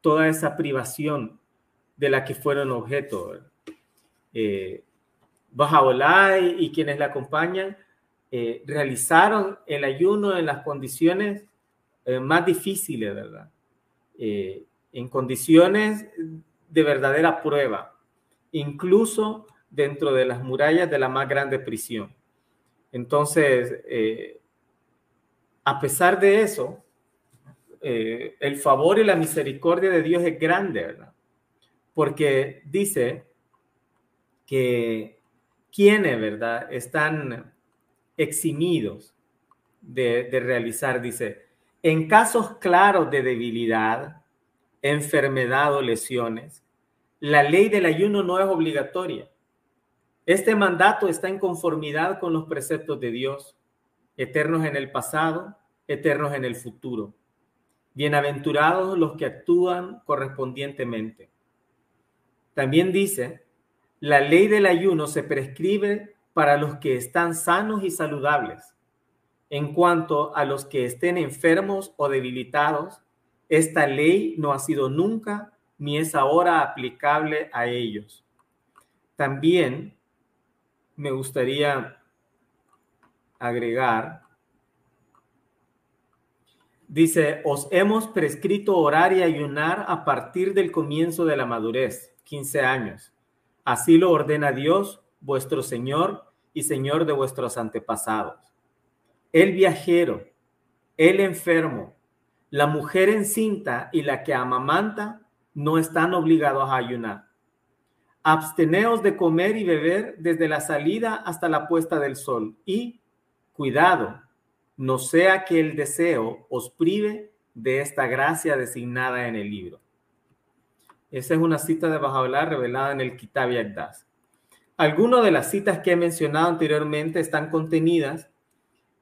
toda esa privación de la que fueron objeto. Eh, y, quienes la acompañan eh, realizaron el ayuno en las condiciones eh, más difíciles, ¿verdad? Eh, en condiciones de verdadera prueba, incluso dentro de las murallas de la más grande prisión. Entonces, eh, a pesar de eso, el favor y la misericordia de Dios es grande, ¿verdad? Porque dice que quienes, ¿verdad?, están eximidos de, de realizar, dice, en casos claros de debilidad, enfermedad o lesiones, la ley del ayuno no es obligatoria este mandato está en conformidad con los preceptos de Dios, eternos en el pasado, eternos en el futuro. Bienaventurados los que actúan correspondientemente. También dice, la ley del ayuno se prescribe para los que están sanos y saludables. En cuanto a los que estén enfermos o debilitados, esta ley no ha sido nunca ni es ahora aplicable a ellos. También me gustaría agregar. Dice, os hemos prescrito orar y ayunar a partir del comienzo de la madurez, 15 años. Así lo ordena Dios, vuestro Señor y Señor de vuestros antepasados. El viajero, el enfermo, la mujer encinta y la que amamanta no están obligados a ayunar absteneos de comer y beber desde la salida hasta la puesta del sol y cuidado, no sea que el deseo os prive de esta gracia designada en el libro. Esa es una cita de Bajaola revelada en el Kitab Yagdas. Algunas de las citas que he mencionado anteriormente están contenidas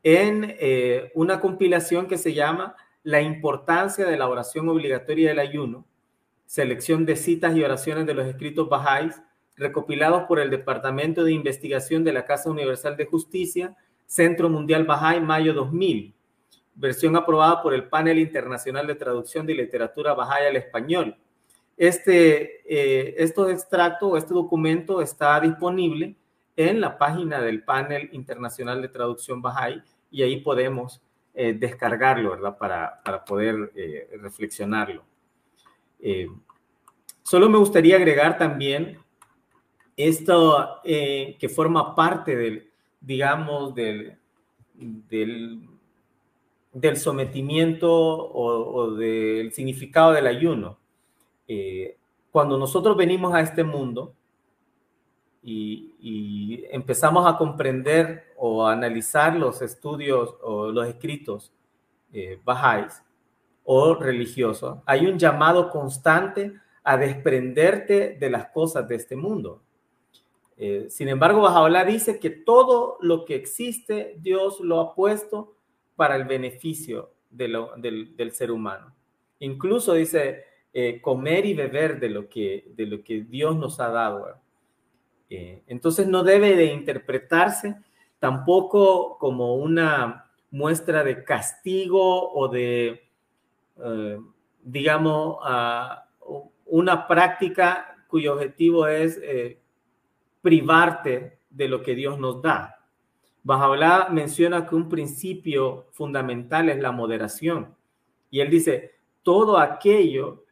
en eh, una compilación que se llama La importancia de la oración obligatoria del ayuno, selección de citas y oraciones de los escritos Bahá'ís, recopilados por el Departamento de Investigación de la Casa Universal de Justicia, Centro Mundial Bahá'í, mayo 2000, versión aprobada por el Panel Internacional de Traducción de Literatura Bahá'í al Español. Este, eh, estos extractos o este documento está disponible en la página del Panel Internacional de Traducción Bahá'í y ahí podemos eh, descargarlo, ¿verdad? Para, para poder eh, reflexionarlo. Solo me gustaría agregar también esto que forma parte del, digamos, del, del, sometimiento o, del significado del ayuno. Eh, cuando nosotros venimos a este mundo y, empezamos a comprender o a analizar los estudios o los escritos eh, bajáis, o religioso, hay un llamado constante a desprenderte de las cosas de este mundo. Eh, sin embargo, Bajaola dice que todo lo que existe, Dios lo ha puesto para el beneficio del, ser humano. Incluso dice eh, comer y beber de lo, que, de lo que Dios nos ha dado. Eh, entonces no debe de interpretarse tampoco como una muestra de castigo o de, eh, digamos, una práctica cuyo objetivo es privarte de lo que Dios nos da. Bajablá menciona que un principio fundamental es la moderación. Y él dice, todo aquello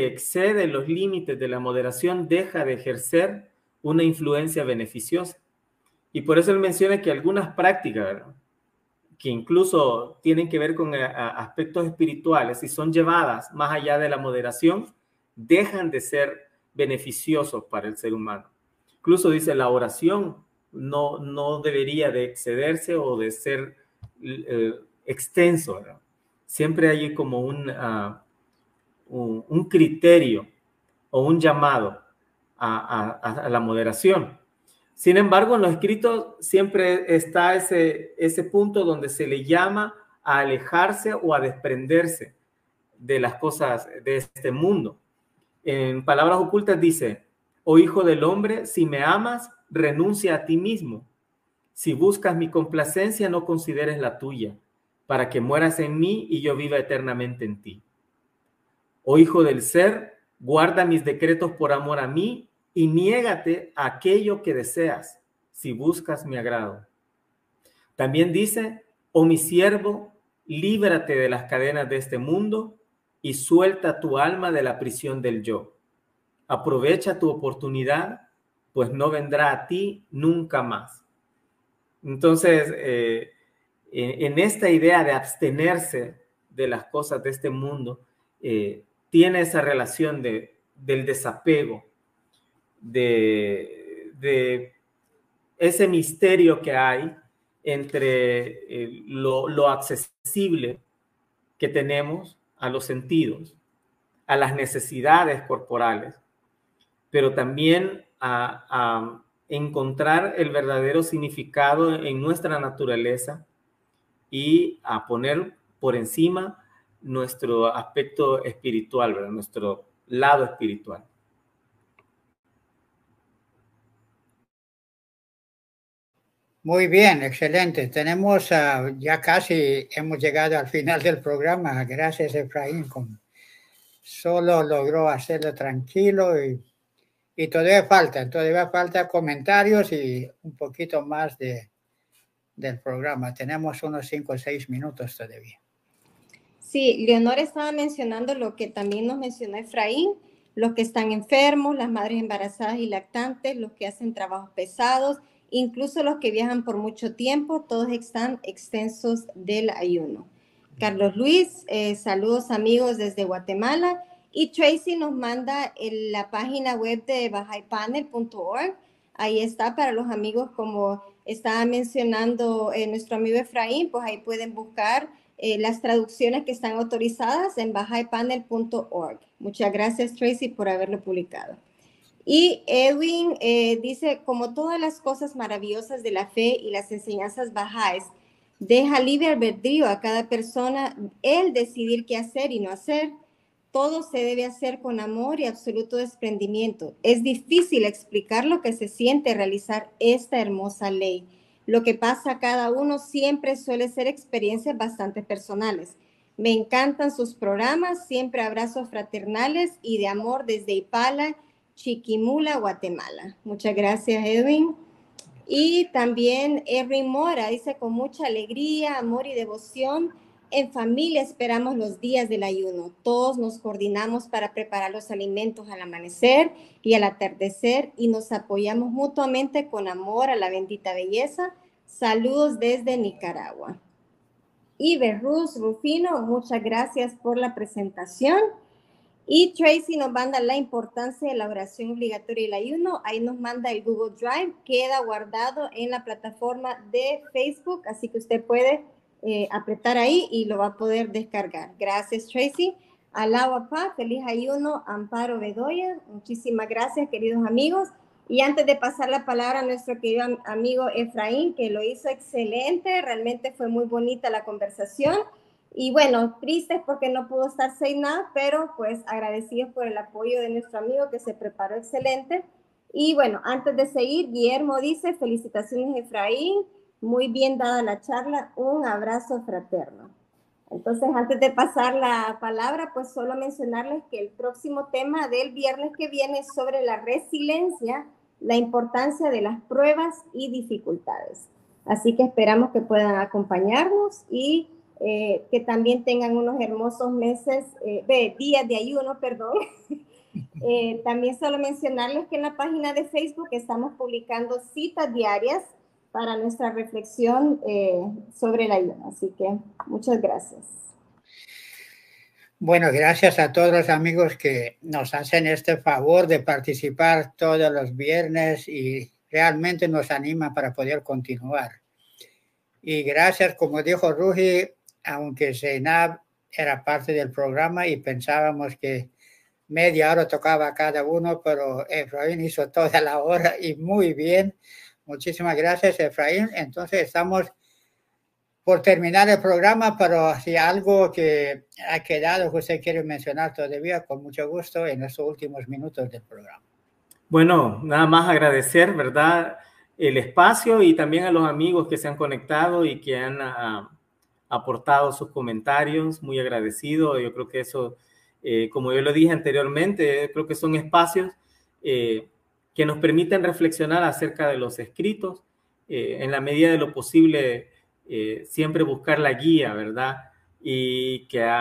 excede los límites de la moderación deja de ejercer una influencia beneficiosa. Y por eso él menciona que algunas prácticas, que incluso tienen que ver con eh, aspectos espirituales y son llevadas más allá de la moderación, dejan de ser beneficiosos para el ser humano. Incluso dice la oración no, no debería de excederse o de ser eh, extenso. Siempre hay como ah, un, criterio o un llamado a la moderación. Sin embargo, en los escritos siempre está ese, ese punto donde se le llama a alejarse o a desprenderse de las cosas de este mundo. En palabras ocultas dice, oh hijo del hombre, si me amas, renuncia a ti mismo. Si buscas mi complacencia, no consideres la tuya, para que mueras en mí y yo viva eternamente en ti. Oh hijo del ser, guarda mis decretos por amor a mí y niégate aquello que deseas si buscas mi agrado. También dice, oh mi siervo, líbrate de las cadenas de este mundo y suelta tu alma de la prisión del yo. Aprovecha tu oportunidad, pues no vendrá a ti nunca más. Entonces, eh, en, esta idea de abstenerse de las cosas de este mundo, eh, tiene esa relación de, del desapego, de, ese misterio que hay entre eh, lo, accesible que tenemos a los sentidos, a las necesidades corporales, pero también a, encontrar el verdadero significado en nuestra naturaleza y a poner por encima nuestro aspecto espiritual, nuestro lado espiritual. Muy bien, excelente. Tenemos ya casi, hemos llegado al final del programa. Gracias, Efraín. solo logró hacerlo tranquilo y, y todavía falta, todavía falta comentarios y un poquito más de, del programa. Tenemos unos cinco o seis minutos todavía. Sí, Leonor estaba mencionando lo que también nos mencionó Efraín, los que están enfermos, las madres embarazadas y lactantes, los que hacen trabajos pesados incluso los que viajan por mucho tiempo, todos están extensos del ayuno. Carlos Luis, eh, saludos amigos desde Guatemala. Y Tracy nos manda la página web de bajaipanel.org. Ahí está para los amigos, como estaba mencionando eh, nuestro amigo Efraín, pues ahí pueden buscar eh, las traducciones que están autorizadas en bajaipanel.org. Muchas gracias, Tracy, por haberlo publicado. Y Edwin eh, dice, como todas las cosas maravillosas de la fe y las enseñanzas bajáis, deja libre albedrío a cada persona el decidir qué hacer y no hacer. Todo se debe hacer con amor y absoluto desprendimiento. Es difícil explicar lo que se siente realizar esta hermosa ley. Lo que pasa a cada uno siempre suele ser experiencias bastante personales. Me encantan sus programas, siempre abrazos fraternales y de amor desde Ipala Chiquimula, Guatemala. Muchas gracias, Edwin. Y también Edwin Mora dice con mucha alegría, amor y devoción. En familia esperamos los días del ayuno. Todos nos coordinamos para preparar los alimentos al amanecer y al atardecer y nos apoyamos mutuamente con amor a la bendita belleza. Saludos desde Nicaragua. Y Berruz Rufino, muchas gracias por la presentación. Y Tracy nos manda la importancia de la oración obligatoria y el ayuno. Ahí nos manda el Google Drive, queda guardado en la plataforma de Facebook, así que usted puede eh, apretar ahí y lo va a poder descargar. Gracias, Tracy. Alaba paz, feliz ayuno, Amparo Bedoya. Muchísimas gracias, queridos amigos. Y antes de pasar la palabra a nuestro querido amigo Efraín, que lo hizo excelente, realmente fue muy bonita la conversación. Y bueno, tristes porque no pudo estar nada, pero pues agradecidos por el apoyo de nuestro amigo que se preparó excelente. Y bueno, antes de seguir, Guillermo dice, felicitaciones Efraín, muy bien dada la charla, un abrazo fraterno. Entonces, antes de pasar la palabra, pues solo mencionarles que el próximo tema del viernes que viene es sobre la resiliencia, la importancia de las pruebas y dificultades. Así que esperamos que puedan acompañarnos y eh, que también tengan unos hermosos meses, eh, días de ayuno, perdón. Eh, también solo mencionarles que en la página de Facebook estamos publicando citas diarias para nuestra reflexión eh, sobre el ayuno. Así que muchas gracias. Bueno, gracias a todos los amigos que nos hacen este favor de participar todos los viernes y realmente nos anima para poder continuar. Y gracias, como dijo Ruji, aunque Zeinab era parte del programa y pensábamos que media hora tocaba cada uno, pero Efraín hizo toda la hora y muy bien. Muchísimas gracias, Efraín. Entonces estamos por terminar el programa, pero si algo que ha quedado que usted quiere mencionar todavía, con mucho gusto en estos últimos minutos del programa. Bueno, nada más agradecer, ¿verdad? El espacio y también a los amigos que se han conectado y que han uh, aportado sus comentarios. Muy agradecido. Yo creo que eso, eh, como yo lo dije anteriormente, creo que son espacios eh, que nos permiten reflexionar acerca de los escritos, eh, en la medida de lo posible, eh, siempre buscar la guía, ¿verdad? Y que,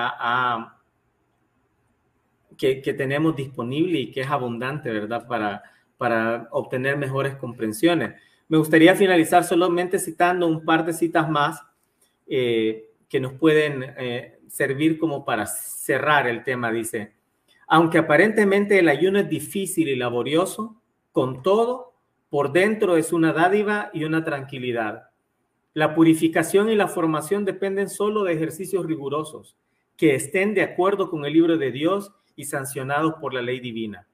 que, tenemos disponible y que es abundante, ¿verdad? Para, para obtener mejores comprensiones. Me gustaría finalizar solamente citando un par de citas más eh, que nos pueden servir como para cerrar el tema. Dice, aunque aparentemente el ayuno es difícil y laborioso, con todo, por dentro es una dádiva y una tranquilidad. La purificación y la formación dependen solo de ejercicios rigurosos, que estén de acuerdo con el libro de Dios y sancionados por la ley divina,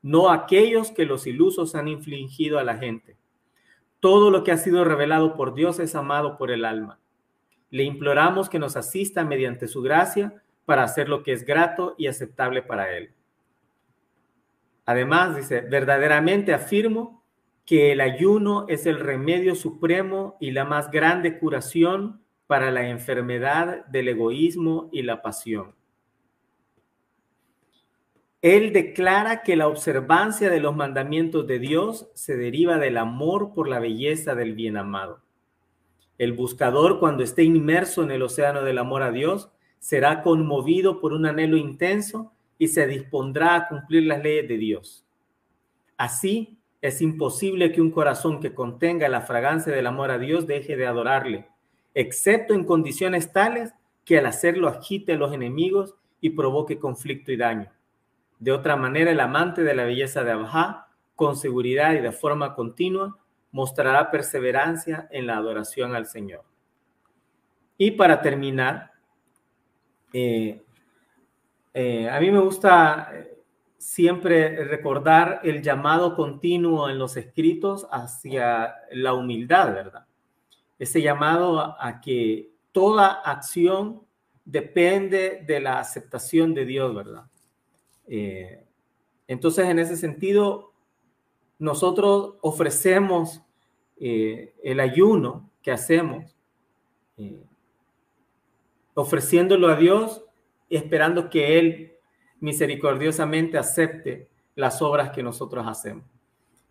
no aquellos que los ilusos han infligido a la gente. Todo lo que ha sido revelado por Dios es amado por el alma. Le imploramos que nos asista mediante su gracia para hacer lo que es grato y aceptable para Él. Además, dice, verdaderamente afirmo que el ayuno es el remedio supremo y la más grande curación para la enfermedad del egoísmo y la pasión. Él declara que la observancia de los mandamientos de Dios se deriva del amor por la belleza del bien amado. El buscador, cuando esté inmerso en el océano del amor a Dios, será conmovido por un anhelo intenso y se dispondrá a cumplir las leyes de Dios. Así, es imposible que un corazón que contenga la fragancia del amor a Dios deje de adorarle, excepto en condiciones tales que al hacerlo agite a los enemigos y provoque conflicto y daño. De otra manera, el amante de la belleza de Abha, con seguridad y de forma continua, mostrará perseverancia en la adoración al Señor. Y para terminar, eh, eh, a mí me gusta eh, siempre recordar el llamado continuo en los escritos hacia la humildad, ¿verdad? Ese llamado a, que toda acción depende de la aceptación de Dios, ¿verdad? Eh, entonces, en ese sentido, nosotros ofrecemos el ayuno que hacemos, ofreciéndolo a Dios esperando que Él misericordiosamente acepte las obras que nosotros hacemos.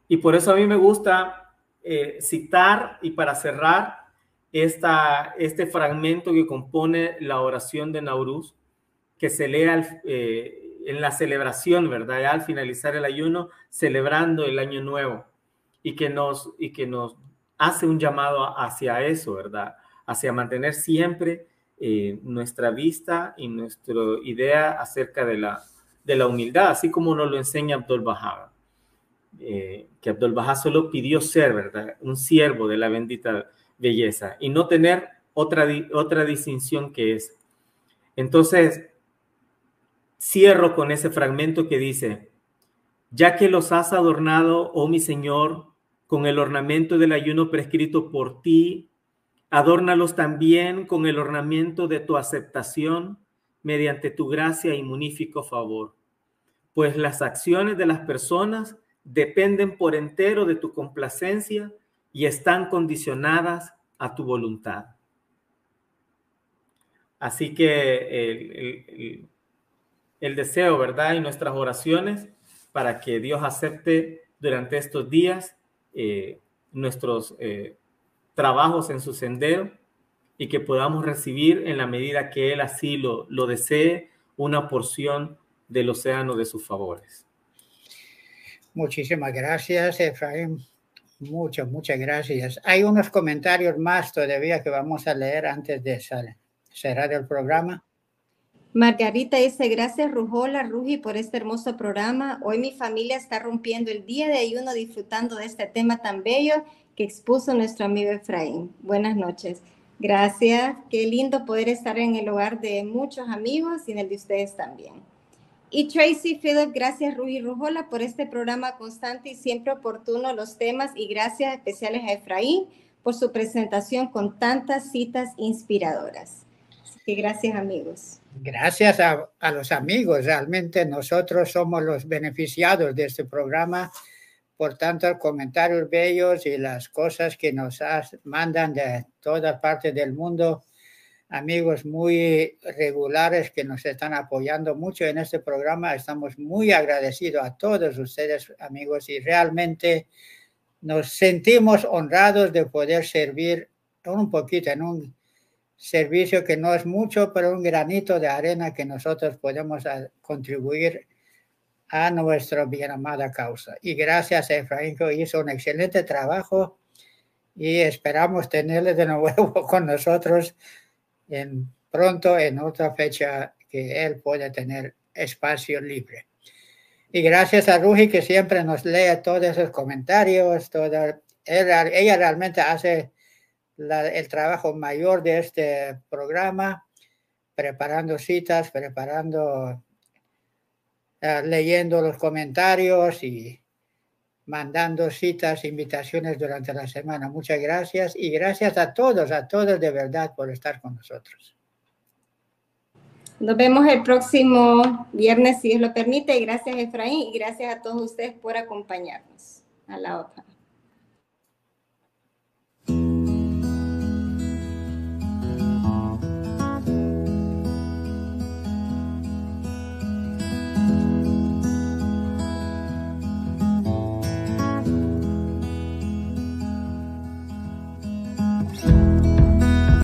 Y por eso a mí me gusta eh, citar y para cerrar esta, este fragmento que compone la oración de Nauruz, que se lea eh, en la celebración, ¿verdad? al finalizar el ayuno, celebrando el año nuevo y que nos, y que nos hace un llamado hacia eso, ¿verdad? Hacia mantener siempre eh, nuestra vista y nuestra idea acerca de la, de la humildad, así como nos lo enseña Abdul Bahá. Eh, que Abdul Bahá solo pidió ser, ¿verdad? Un siervo de la bendita belleza y no tener otra, otra distinción que es. Entonces, cierro con ese fragmento que dice, ya que los has adornado, oh mi Señor, con el ornamento del ayuno prescrito por ti Adórnalos también con el ornamento de tu aceptación mediante tu gracia y munífico favor, pues las acciones de las personas dependen por entero de tu complacencia y están condicionadas a tu voluntad. Así que el, deseo, ¿verdad? Y nuestras oraciones para que Dios acepte durante estos días eh, nuestros eh, trabajos en su sendero y que podamos recibir en la medida que Él así lo, lo desee una porción del océano de sus favores. Muchísimas gracias, Efraín. Muchas, muchas gracias. Hay unos comentarios más todavía que vamos a leer antes de cerrar el programa. Margarita dice, gracias Rujola, Ruji, por este hermoso programa. Hoy mi familia está rompiendo el día de ayuno disfrutando de este tema tan bello que expuso nuestro amigo Efraín. Buenas noches. Gracias. Qué lindo poder estar en el hogar de muchos amigos y en el de ustedes también. Y Tracy Philip, gracias Ruji Rujola por este programa constante y siempre oportuno los temas y gracias especiales a Efraín por su presentación con tantas citas inspiradoras. Así que gracias amigos. Gracias a, a los amigos, realmente nosotros somos los beneficiados de este programa por tantos comentarios bellos y las cosas que nos mandan de todas partes del mundo amigos muy regulares que nos están apoyando mucho en este programa. Estamos muy agradecidos a todos ustedes, amigos, y realmente nos sentimos honrados de poder servir un poquito en un servicio que no es mucho, pero un granito de arena que nosotros podemos contribuir a nuestra bien amada causa. Y gracias Efraín que hizo un excelente trabajo y esperamos tenerle de nuevo con nosotros en, pronto en otra fecha que él pueda tener espacio libre. Y gracias a Ruji que siempre nos lee todos esos comentarios, toda, ella realmente hace el trabajo mayor de este programa, preparando citas, preparando, eh, leyendo los comentarios y mandando citas, invitaciones durante la semana. Muchas gracias y gracias a todos, a todos de verdad por estar con nosotros. Nos vemos el próximo viernes, si Dios lo permite. Gracias, Efraín, y gracias a todos ustedes por acompañarnos. A la otra.